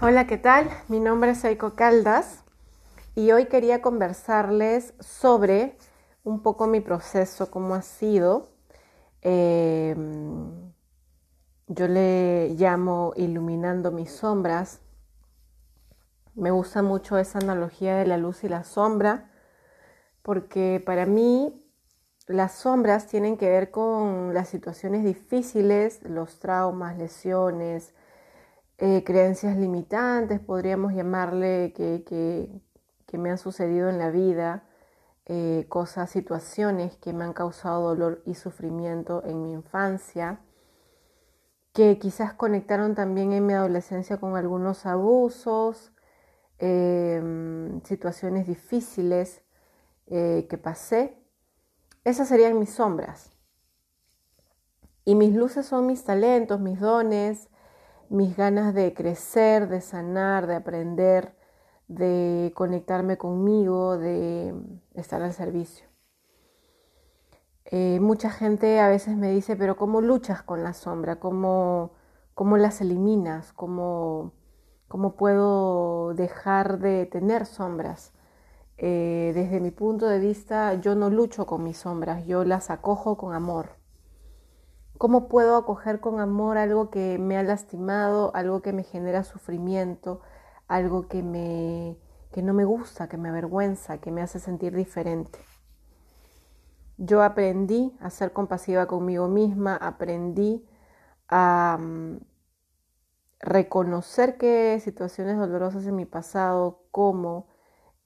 Hola, ¿qué tal? Mi nombre es Eiko Caldas y hoy quería conversarles sobre un poco mi proceso, cómo ha sido. Em, yo le llamo iluminando mis sombras. Me gusta mucho esa analogía de la luz y la sombra porque para mí las sombras tienen que ver con las situaciones difíciles, los traumas, lesiones, eh, creencias limitantes, podríamos llamarle, que, me han sucedido en la vida, eh, cosas, situaciones que me han causado dolor y sufrimiento en mi infancia, que quizás conectaron también en mi adolescencia con algunos abusos, em, situaciones difíciles eh, que pasé. Esas serían mis sombras. Y mis luces son mis talentos, mis dones, mis ganas de crecer, de sanar, de aprender, de conectarme conmigo, de estar al servicio. Eh, mucha gente a veces me dice, pero ¿cómo luchas con la sombra? ¿Cómo, cómo las eliminas? ¿Cómo, ¿Cómo puedo dejar de tener sombras? Eh, desde mi punto de vista, yo no lucho con mis sombras, yo las acojo con amor. ¿Cómo puedo acoger con amor algo que me ha lastimado, algo que me genera sufrimiento, algo que, me, que no me gusta, que me avergüenza, que me hace sentir diferente? Yo aprendí a ser compasiva conmigo misma, aprendí a mm, reconocer que situaciones dolorosas en mi pasado, como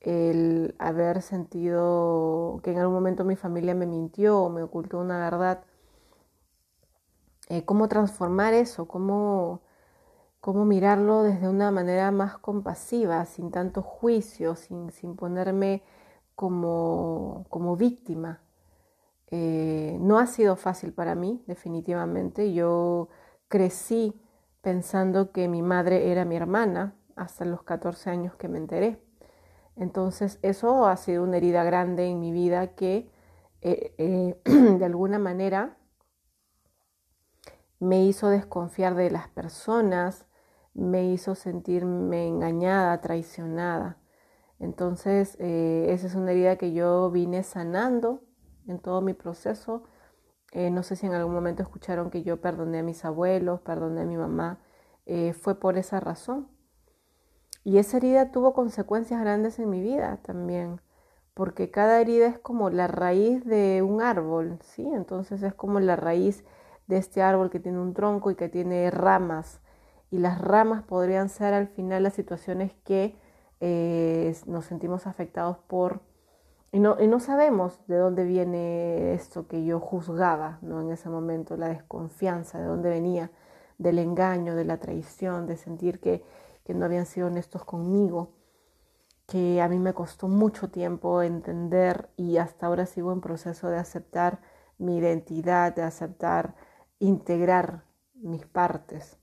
el haber sentido que en algún momento mi familia me mintió o me ocultó una verdad, eh, cómo transformar eso, cómo, cómo mirarlo desde una manera más compasiva, sin tanto juicio, sin, sin ponerme como, como víctima. Eh, no ha sido fácil para mí, definitivamente. Yo crecí pensando que mi madre era mi hermana hasta los 14 años que me enteré. Entonces eso ha sido una herida grande en mi vida que eh, de alguna manera me hizo desconfiar de las personas, me hizo sentirme engañada, traicionada. Entonces, eh, esa es una herida que yo vine sanando en todo mi proceso. Eh, no sé si en algún momento escucharon que yo perdoné a mis abuelos, perdoné a mi mamá. Eh, fue por esa razón. Y esa herida tuvo consecuencias grandes en mi vida también, porque cada herida es como la raíz de un árbol, ¿sí? Entonces es como la raíz de este árbol que tiene un tronco y que tiene ramas. Y las ramas podrían ser al final las situaciones que eh, nos sentimos afectados por... Y no, y no sabemos de dónde viene esto que yo juzgaba ¿no? en ese momento, la desconfianza, de dónde venía, del engaño, de la traición, de sentir que, que no habían sido honestos conmigo, que a mí me costó mucho tiempo entender y hasta ahora sigo en proceso de aceptar mi identidad, de aceptar integrar mis partes.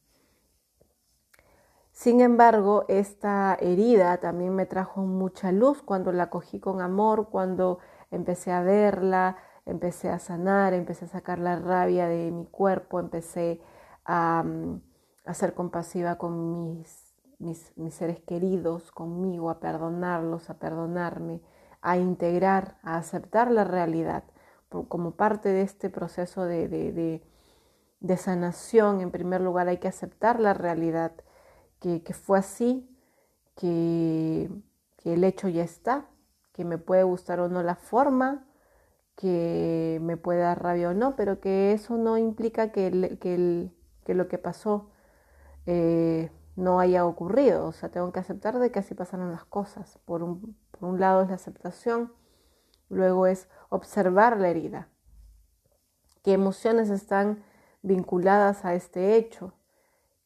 Sin embargo, esta herida también me trajo mucha luz cuando la cogí con amor, cuando empecé a verla, empecé a sanar, empecé a sacar la rabia de mi cuerpo, empecé a, mm, ser compasiva con mis, mis, seres queridos, conmigo, a perdonarlos, a perdonarme, a integrar, a aceptar la realidad como parte de este proceso de de sanación, en primer lugar hay que aceptar la realidad, que, fue así, que, el hecho ya está, que me puede gustar o no la forma, que me puede dar rabia o no, pero que eso no implica que, que, lo que pasó eh, no haya ocurrido. O sea, tengo que aceptar de que así pasaron las cosas. Por un, por un lado es la aceptación, luego es observar la herida. ¿Qué emociones están vinculadas a este hecho,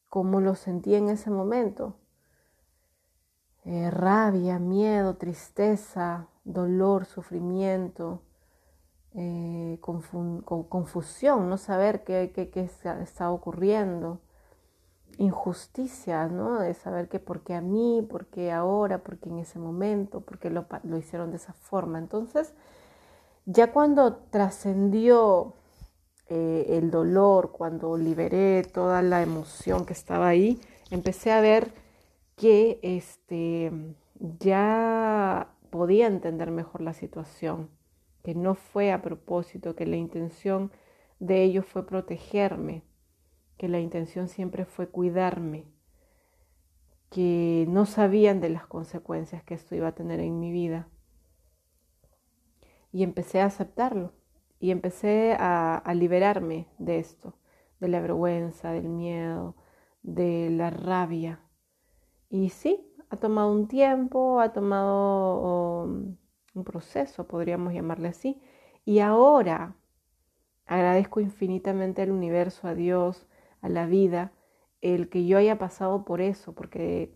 cómo lo sentí en ese momento. Eh, rabia, miedo, tristeza, dolor, sufrimiento, eh, confusión, no saber qué, qué, qué está ocurriendo, injusticia, ¿no? De saber que por qué a mí, por qué ahora, por qué en ese momento, por qué lo, lo hicieron de esa forma. Entonces, ya cuando trascendió eh, el dolor, cuando liberé toda la emoción que estaba ahí, empecé a ver que este, ya podía entender mejor la situación, que no fue a propósito, que la intención de ellos fue protegerme, que la intención siempre fue cuidarme, que no sabían de las consecuencias que esto iba a tener en mi vida. Y empecé a aceptarlo y empecé a, liberarme de esto, de la vergüenza, del miedo, de la rabia. Y sí, ha tomado un tiempo, ha tomado um, un proceso, podríamos llamarle así. Y ahora agradezco infinitamente al universo, a Dios, a la vida, el que yo haya pasado por eso, porque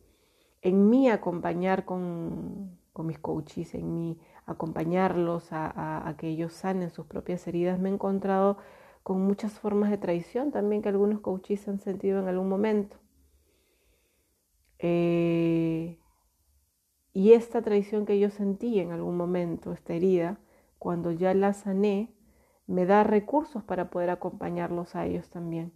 en mí acompañar con, mis coaches, en mí acompañarlos a, que ellos sanen sus propias heridas, me he encontrado con muchas formas de traición también que algunos coaches han sentido en algún momento. Eh, y esta traición que yo sentí en algún momento, esta herida, cuando ya la sané, me da recursos para poder acompañarlos a ellos también.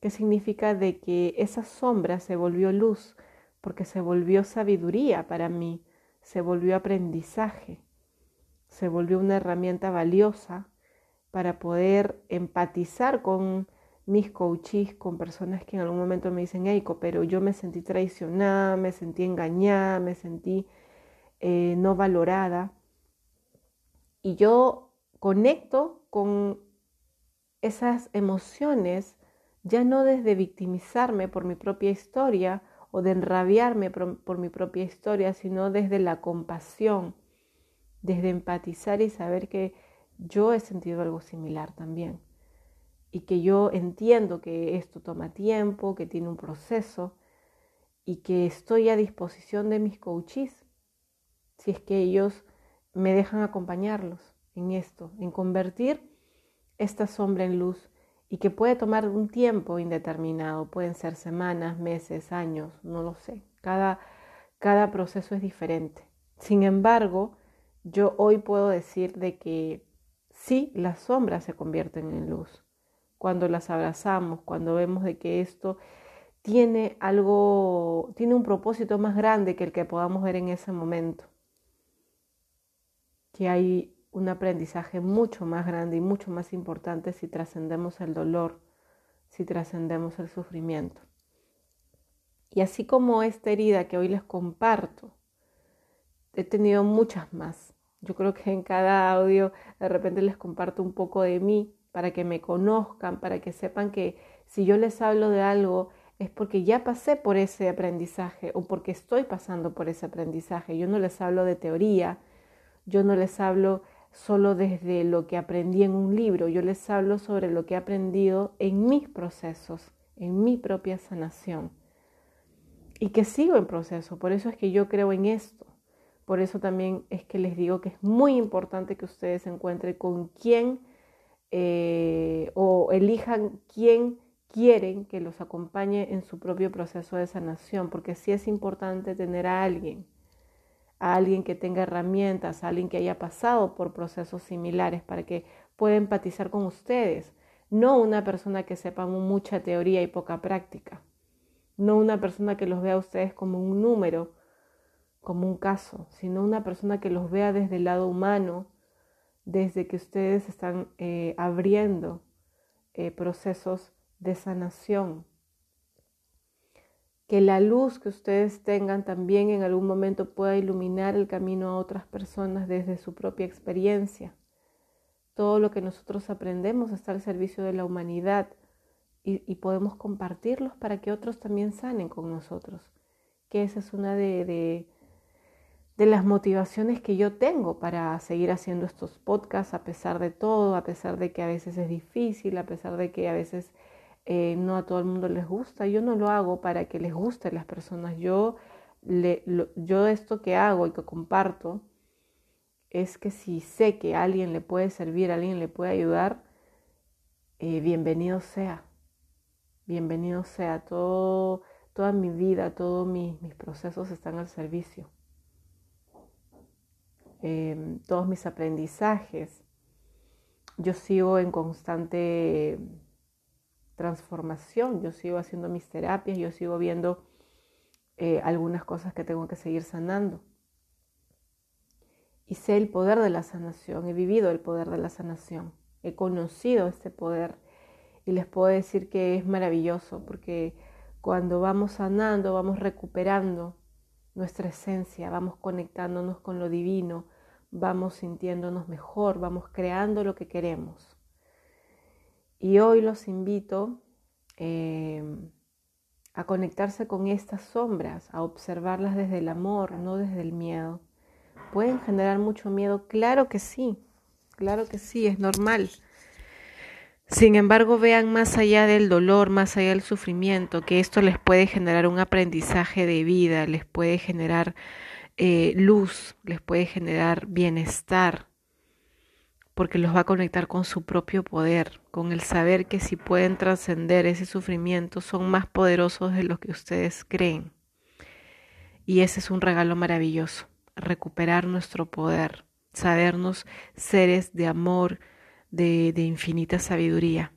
¿Qué significa de que esa sombra se volvió luz, porque se volvió sabiduría para mí, se volvió aprendizaje, se volvió una herramienta valiosa para poder empatizar con mis coaches, con personas que en algún momento me dicen, Eiko, pero yo me sentí traicionada, me sentí engañada, me sentí eh, no valorada. Y yo conecto con esas emociones ya no desde victimizarme por mi propia historia o de enrabiarme por, mi propia historia, sino desde la compasión, desde empatizar y saber que yo he sentido algo similar también y que yo entiendo que esto toma tiempo, que tiene un proceso y que estoy a disposición de mis coaches si es que ellos me dejan acompañarlos en esto, en convertir esta sombra en luz y que puede tomar un tiempo indeterminado, pueden ser semanas, meses, años, no lo sé. Cada, cada proceso es diferente. Sin embargo, yo hoy puedo decir de que sí, las sombras se convierten en luz. Cuando las abrazamos, cuando vemos de que esto tiene algo, tiene un propósito más grande que el que podamos ver en ese momento. Que hay un aprendizaje mucho más grande y mucho más importante si trascendemos el dolor, si trascendemos el sufrimiento. Y así como esta herida que hoy les comparto, he tenido muchas más. Yo creo que en cada audio de repente les comparto un poco de mí para que me conozcan, para que sepan que si yo les hablo de algo es porque ya pasé por ese aprendizaje o porque estoy pasando por ese aprendizaje. Yo no les hablo de teoría, yo no les hablo solo desde lo que aprendí en un libro, yo les hablo sobre lo que he aprendido en mis procesos, en mi propia sanación. Y que sigo en proceso, por eso es que yo creo en esto. Por eso también es que les digo que es muy importante que ustedes encuentren con quién eh, o elijan quién quieren que los acompañe en su propio proceso de sanación, porque sí es importante tener a alguien a alguien que tenga herramientas, a alguien que haya pasado por procesos similares para que pueda empatizar con ustedes, no una persona que sepa mucha teoría y poca práctica, no una persona que los vea a ustedes como un número, como un caso, sino una persona que los vea desde el lado humano, desde que ustedes están eh, abriendo eh, procesos de sanación que la luz que ustedes tengan también en algún momento pueda iluminar el camino a otras personas desde su propia experiencia. Todo lo que nosotros aprendemos está al servicio de la humanidad y, podemos compartirlos para que otros también sanen con nosotros. Que esa es una de, de, de las motivaciones que yo tengo para seguir haciendo estos podcasts a pesar de todo, a pesar de que a veces es difícil, a pesar de que a veces eh, no a todo el mundo les gusta. Yo no lo hago para que les guste a las personas. Yo, yo esto que hago y que comparto es que si sé que a alguien le puede servir, a alguien le puede ayudar, eh, bienvenido sea. Bienvenido sea. Todo, toda mi vida, todos mis, procesos están al servicio. Em, todos mis aprendizajes. Yo sigo en constante transformación. Yo sigo haciendo mis terapias, yo sigo viendo eh, algunas cosas que tengo que seguir sanando. Y sé el poder de la sanación, he vivido el poder de la sanación, he conocido este poder y les puedo decir que es maravilloso porque cuando vamos sanando, vamos recuperando nuestra esencia, vamos conectándonos con lo divino, vamos sintiéndonos mejor, vamos creando lo que queremos. Y hoy los invito em, a conectarse con estas sombras, a observarlas desde el amor, no desde el miedo. ¿Pueden generar mucho miedo? Claro que sí, claro que sí, es normal. Sin embargo, vean más allá del dolor, más allá del sufrimiento, que esto les puede generar un aprendizaje de vida, les puede generar eh, luz, les puede generar bienestar, porque los va a conectar con su propio poder, con el saber que si pueden trascender ese sufrimiento son más poderosos de lo que ustedes creen. Y ese es un regalo maravilloso, recuperar nuestro poder, sabernos seres de amor, de, de infinita sabiduría.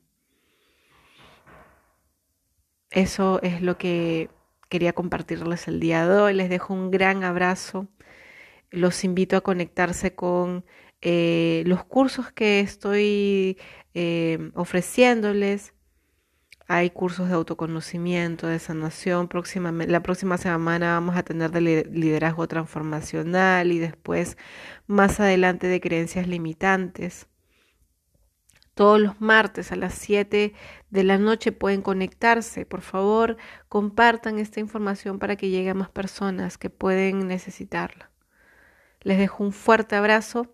Eso es lo que quería compartirles el día de hoy. Les dejo un gran abrazo. Los invito a conectarse con eh, los cursos que estoy eh, ofreciéndoles. Hay cursos de autoconocimiento, de sanación. la próxima semana vamos a tener de liderazgo transformacional y después más adelante de creencias limitantes. Todos los martes a las 7 de la noche pueden conectarse. Por favor, compartan esta información para que llegue a más personas que pueden necesitarla. Les dejo un fuerte abrazo